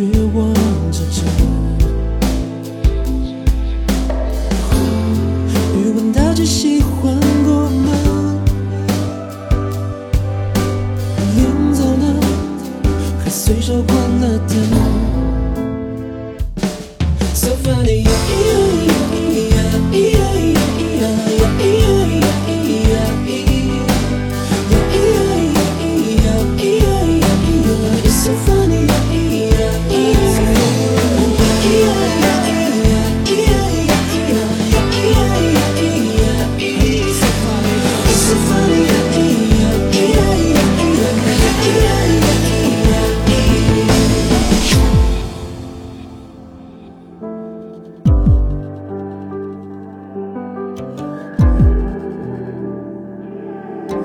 绝望之中余温她却喜欢过吗？临走呢还随手关了灯。So funnyya i 我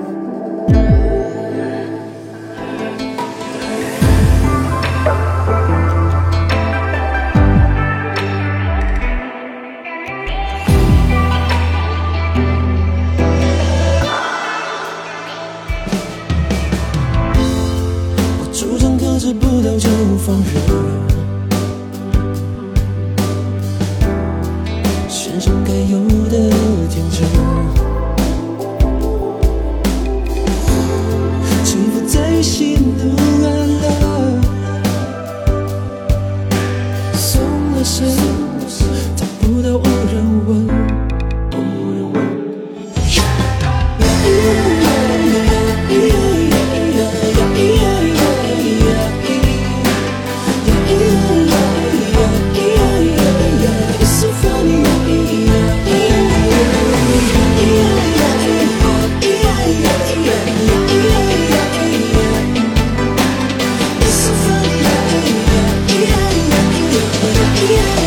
主张克制不到就放任，人生该有。listen. you.